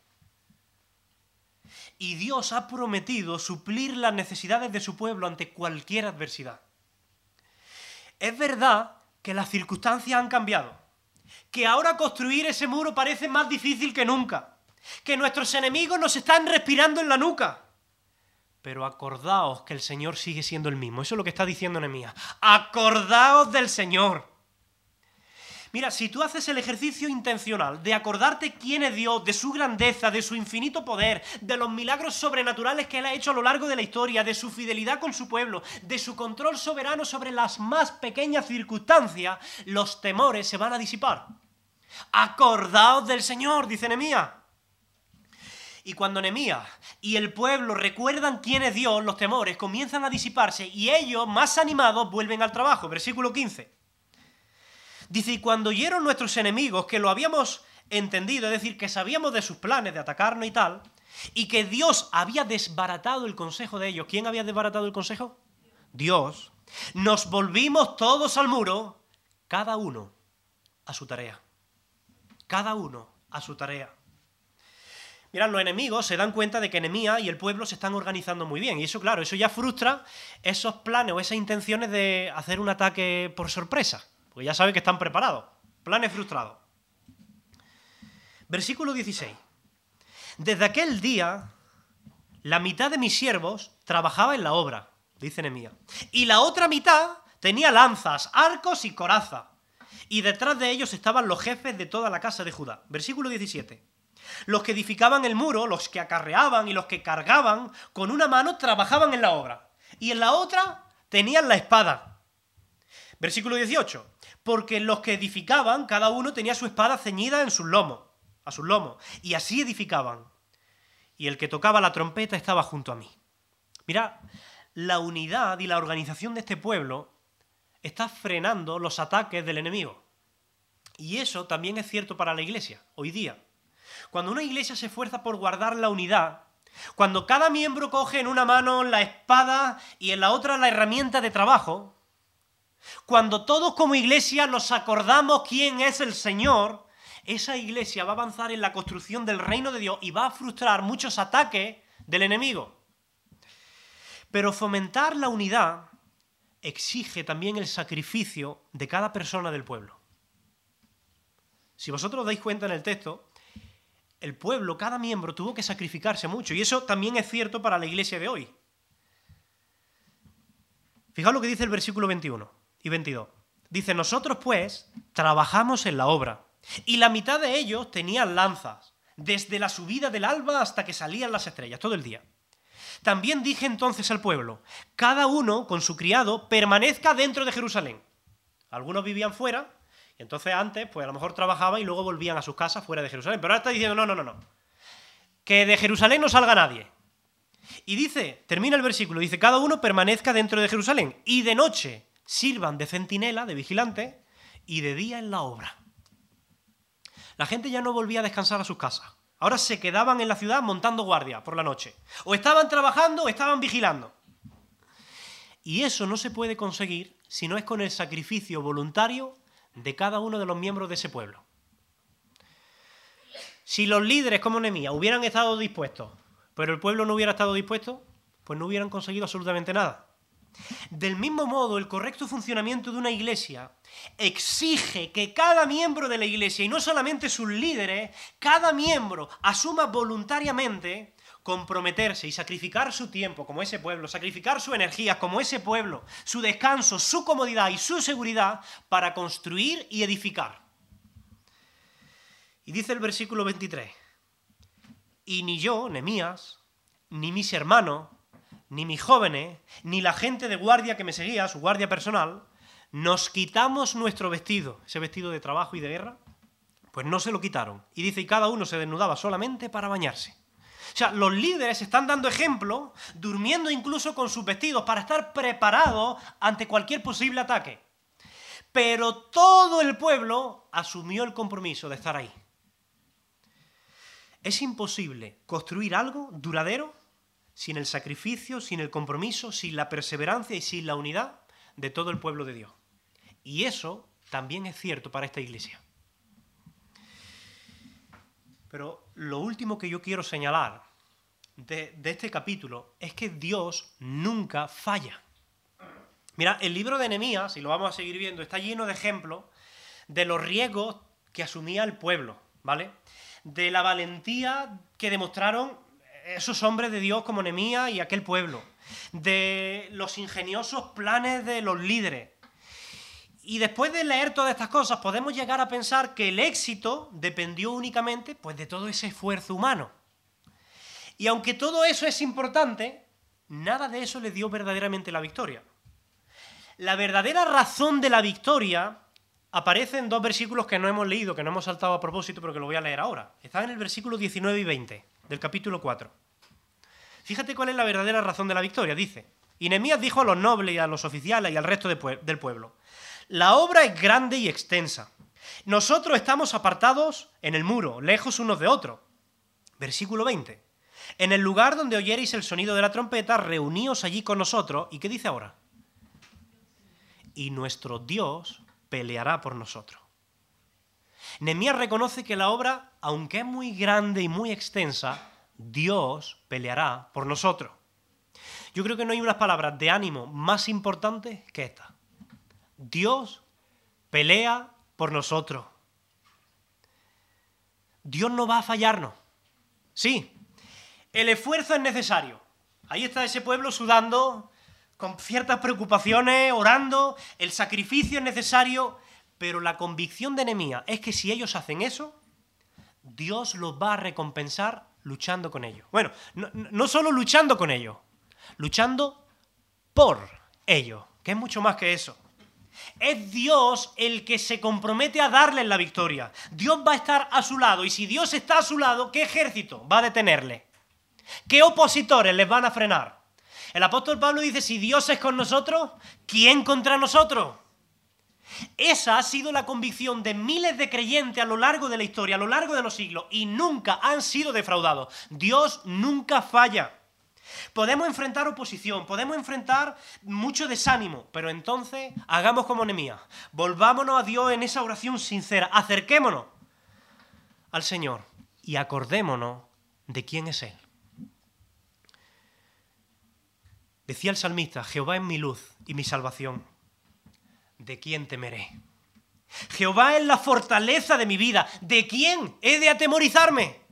Y Dios ha prometido suplir las necesidades de su pueblo ante cualquier adversidad. Es verdad que las circunstancias han cambiado que ahora construir ese muro parece más difícil que nunca, que nuestros enemigos nos están respirando en la nuca. Pero acordaos que el Señor sigue siendo el mismo. Eso es lo que está diciendo Nehemías. Acordaos del Señor. Mira, si tú haces el ejercicio intencional de acordarte quién es Dios, de su grandeza, de su infinito poder, de los milagros sobrenaturales que Él ha hecho a lo largo de la historia, de su fidelidad con su pueblo, de su control soberano sobre las más pequeñas circunstancias, los temores se van a disipar. Acordaos del Señor, dice Nehemías. Y cuando Nehemías y el pueblo recuerdan quién es Dios, los temores comienzan a disiparse y ellos, más animados, vuelven al trabajo. Versículo 15. Dice, y cuando oyeron nuestros enemigos que lo habíamos entendido, es decir, que sabíamos de sus planes de atacarnos y tal, y que Dios había desbaratado el consejo de ellos. ¿Quién había desbaratado el consejo? Dios. Nos volvimos todos al muro, cada uno a su tarea. Cada uno a su tarea. Mirad, los enemigos se dan cuenta de que Enemía y el pueblo se están organizando muy bien. Y eso, claro, eso ya frustra esos planes o esas intenciones de hacer un ataque por sorpresa. Porque ya saben que están preparados. Planes frustrados. Versículo 16. Desde aquel día, la mitad de mis siervos trabajaba en la obra, dice Enemía. Y la otra mitad tenía lanzas, arcos y coraza. Y detrás de ellos estaban los jefes de toda la casa de Judá. Versículo 17. Los que edificaban el muro, los que acarreaban y los que cargaban, con una mano trabajaban en la obra. Y en la otra tenían la espada. Versículo 18. Porque los que edificaban, cada uno tenía su espada ceñida en sus lomos, a sus lomos. Y así edificaban. Y el que tocaba la trompeta estaba junto a mí. Mira, la unidad y la organización de este pueblo está frenando los ataques del enemigo. Y eso también es cierto para la iglesia, hoy día. Cuando una iglesia se esfuerza por guardar la unidad, cuando cada miembro coge en una mano la espada y en la otra la herramienta de trabajo, cuando todos como iglesia nos acordamos quién es el Señor, esa iglesia va a avanzar en la construcción del reino de Dios y va a frustrar muchos ataques del enemigo. Pero fomentar la unidad exige también el sacrificio de cada persona del pueblo. Si vosotros os dais cuenta en el texto, el pueblo, cada miembro, tuvo que sacrificarse mucho. Y eso también es cierto para la iglesia de hoy. Fijaos lo que dice el versículo 21 y 22. Dice, nosotros pues trabajamos en la obra, y la mitad de ellos tenían lanzas, desde la subida del alba hasta que salían las estrellas, todo el día. También dije entonces al pueblo, cada uno con su criado permanezca dentro de Jerusalén. Algunos vivían fuera entonces antes, pues a lo mejor trabajaban y luego volvían a sus casas fuera de Jerusalén. Pero ahora está diciendo, no, no, no, no. Que de Jerusalén no salga nadie. Y dice, termina el versículo, dice, cada uno permanezca dentro de Jerusalén y de noche sirvan de centinela, de vigilante, y de día en la obra. La gente ya no volvía a descansar a sus casas. Ahora se quedaban en la ciudad montando guardia por la noche. O estaban trabajando o estaban vigilando. Y eso no se puede conseguir si no es con el sacrificio voluntario de cada uno de los miembros de ese pueblo. Si los líderes como Nemía hubieran estado dispuestos, pero el pueblo no hubiera estado dispuesto, pues no hubieran conseguido absolutamente nada. Del mismo modo, el correcto funcionamiento de una iglesia exige que cada miembro de la iglesia, y no solamente sus líderes, cada miembro asuma voluntariamente comprometerse y sacrificar su tiempo como ese pueblo, sacrificar su energía como ese pueblo, su descanso, su comodidad y su seguridad para construir y edificar. Y dice el versículo 23, y ni yo, Nemías, ni mis hermanos, ni mis jóvenes, ni la gente de guardia que me seguía, su guardia personal, nos quitamos nuestro vestido, ese vestido de trabajo y de guerra, pues no se lo quitaron. Y dice, y cada uno se desnudaba solamente para bañarse. O sea, los líderes están dando ejemplo, durmiendo incluso con sus vestidos para estar preparados ante cualquier posible ataque. Pero todo el pueblo asumió el compromiso de estar ahí. Es imposible construir algo duradero sin el sacrificio, sin el compromiso, sin la perseverancia y sin la unidad de todo el pueblo de Dios. Y eso también es cierto para esta iglesia. Pero lo último que yo quiero señalar de, este capítulo es que Dios nunca falla. Mira, el libro de Nehemías, y lo vamos a seguir viendo, está lleno de ejemplos de los riesgos que asumía el pueblo, ¿vale? De la valentía que demostraron esos hombres de Dios como Nehemías y aquel pueblo, de los ingeniosos planes de los líderes, y después de leer todas estas cosas, podemos llegar a pensar que el éxito dependió únicamente pues, de todo ese esfuerzo humano. Y aunque todo eso es importante, nada de eso le dio verdaderamente la victoria. La verdadera razón de la victoria aparecen dos versículos que no hemos leído, que no hemos saltado a propósito, pero que lo voy a leer ahora. Están en el versículo 19 y 20 del capítulo 4. Fíjate cuál es la verdadera razón de la victoria. Dice, y Nehemías dijo a los nobles y a los oficiales y al resto del pueblo, la obra es grande y extensa. Nosotros estamos apartados en el muro, lejos unos de otros. Versículo 20. En el lugar donde oyereis el sonido de la trompeta, reuníos allí con nosotros. ¿Y qué dice ahora? Y nuestro Dios peleará por nosotros. Nehemías reconoce que la obra, aunque es muy grande y muy extensa, Dios peleará por nosotros. Yo creo que no hay unas palabras de ánimo más importantes que esta. Dios pelea por nosotros. Dios no va a fallarnos. Sí, el esfuerzo es necesario. Ahí está ese pueblo sudando, con ciertas preocupaciones, orando, el sacrificio es necesario, pero la convicción de Nehemías es que si ellos hacen eso, Dios los va a recompensar luchando con ellos. Bueno, no, no solo luchando con ellos, luchando por ellos, que es mucho más que eso. Es Dios el que se compromete a darles la victoria. Dios va a estar a su lado y si Dios está a su lado, ¿qué ejército va a detenerle? ¿Qué opositores les van a frenar? El apóstol Pablo dice, si Dios es con nosotros, ¿quién contra nosotros? Esa ha sido la convicción de miles de creyentes a lo largo de la historia, a lo largo de los siglos, y nunca han sido defraudados. Dios nunca falla. Podemos enfrentar oposición, podemos enfrentar mucho desánimo, pero entonces hagamos como Nemía. Volvámonos a Dios en esa oración sincera, acerquémonos al Señor y acordémonos de quién es Él. Decía el salmista, Jehová es mi luz y mi salvación. ¿De quién temeré? Jehová es la fortaleza de mi vida. ¿De quién he de atemorizarme?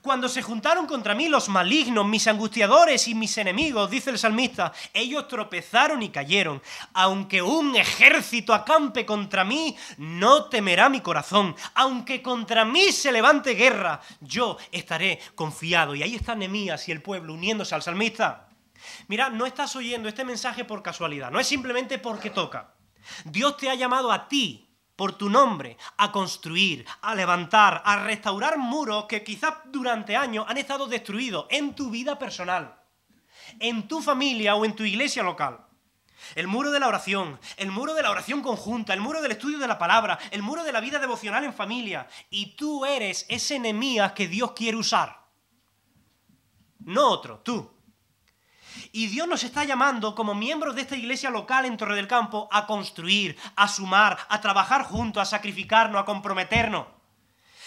Cuando se juntaron contra mí los malignos, mis angustiadores y mis enemigos, dice el salmista, ellos tropezaron y cayeron. Aunque un ejército acampe contra mí, no temerá mi corazón. Aunque contra mí se levante guerra, yo estaré confiado. Y ahí está Nemías y el pueblo uniéndose al salmista. Mira, no estás oyendo este mensaje por casualidad, no es simplemente porque toca. Dios te ha llamado a ti, por tu nombre, a construir, a levantar, a restaurar muros que quizás durante años han estado destruidos en tu vida personal, en tu familia o en tu iglesia local. El muro de la oración, el muro de la oración conjunta, el muro del estudio de la palabra, el muro de la vida devocional en familia. Y tú eres ese enemigo que Dios quiere usar. No otro, tú. Y Dios nos está llamando como miembros de esta iglesia local en Torre del Campo a construir, a sumar, a trabajar juntos, a sacrificarnos, a comprometernos.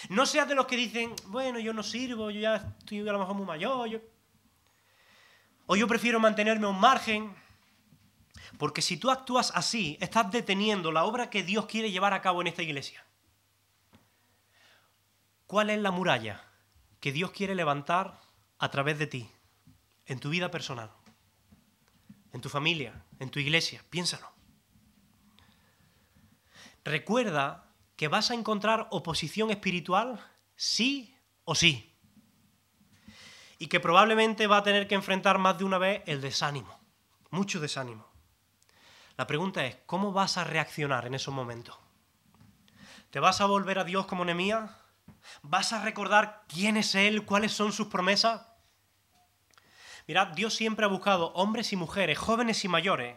No seas de los que dicen, bueno, yo no sirvo, yo ya estoy a lo mejor muy mayor, o yo prefiero mantenerme a un margen. Porque si tú actúas así, estás deteniendo la obra que Dios quiere llevar a cabo en esta iglesia. ¿Cuál es la muralla que Dios quiere levantar a través de ti, en tu vida personal? en tu familia, en tu iglesia. Piénsalo. Recuerda que vas a encontrar oposición espiritual sí o sí. Y que probablemente va a tener que enfrentar más de una vez el desánimo, mucho desánimo. La pregunta es, ¿cómo vas a reaccionar en esos momentos? ¿Te vas a volver a Dios como Nemía? ¿Vas a recordar quién es Él, cuáles son sus promesas? Mirad, Dios siempre ha buscado hombres y mujeres, jóvenes y mayores,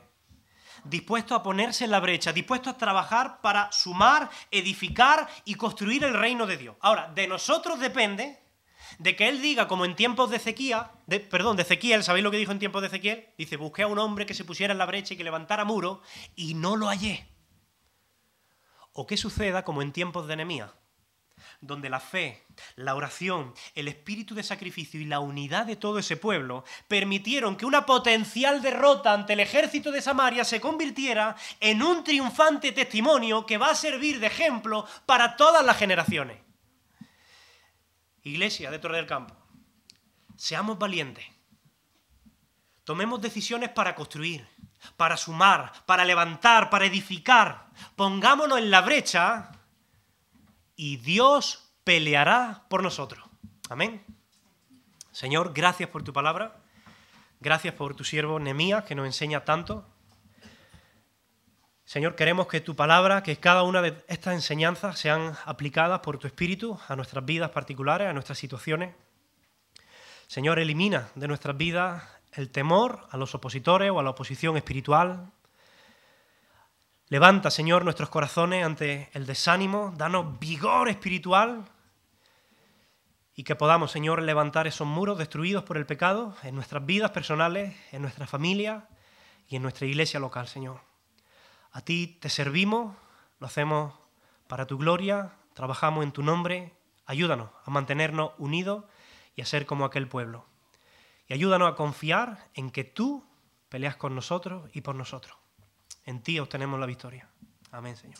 dispuestos a ponerse en la brecha, dispuestos a trabajar para sumar, edificar y construir el reino de Dios. Ahora, de nosotros depende de que Él diga, como en tiempos de Ezequiel, perdón, de Ezequiel, ¿sabéis lo que dijo en tiempos de Ezequiel? Dice, busqué a un hombre que se pusiera en la brecha y que levantara muro, y no lo hallé. O qué suceda como en tiempos de Nehemías, donde la fe, la oración, el espíritu de sacrificio y la unidad de todo ese pueblo permitieron que una potencial derrota ante el ejército de Samaria se convirtiera en un triunfante testimonio que va a servir de ejemplo para todas las generaciones. Iglesia de Torre del Campo, seamos valientes. Tomemos decisiones para construir, para sumar, para levantar, para edificar. Pongámonos en la brecha y Dios peleará por nosotros. Amén. Señor, gracias por tu palabra. Gracias por tu siervo Nemías que nos enseña tanto. Señor, queremos que tu palabra, que cada una de estas enseñanzas sean aplicadas por tu Espíritu a nuestras vidas particulares, a nuestras situaciones. Señor, elimina de nuestras vidas el temor a los opositores o a la oposición espiritual. Levanta, Señor, nuestros corazones ante el desánimo, danos vigor espiritual y que podamos, Señor, levantar esos muros destruidos por el pecado en nuestras vidas personales, en nuestra familia y en nuestra iglesia local, Señor. A ti te servimos, lo hacemos para tu gloria, trabajamos en tu nombre, ayúdanos a mantenernos unidos y a ser como aquel pueblo. Y ayúdanos a confiar en que tú peleas con nosotros y por nosotros. En ti obtenemos la victoria. Amén, Señor.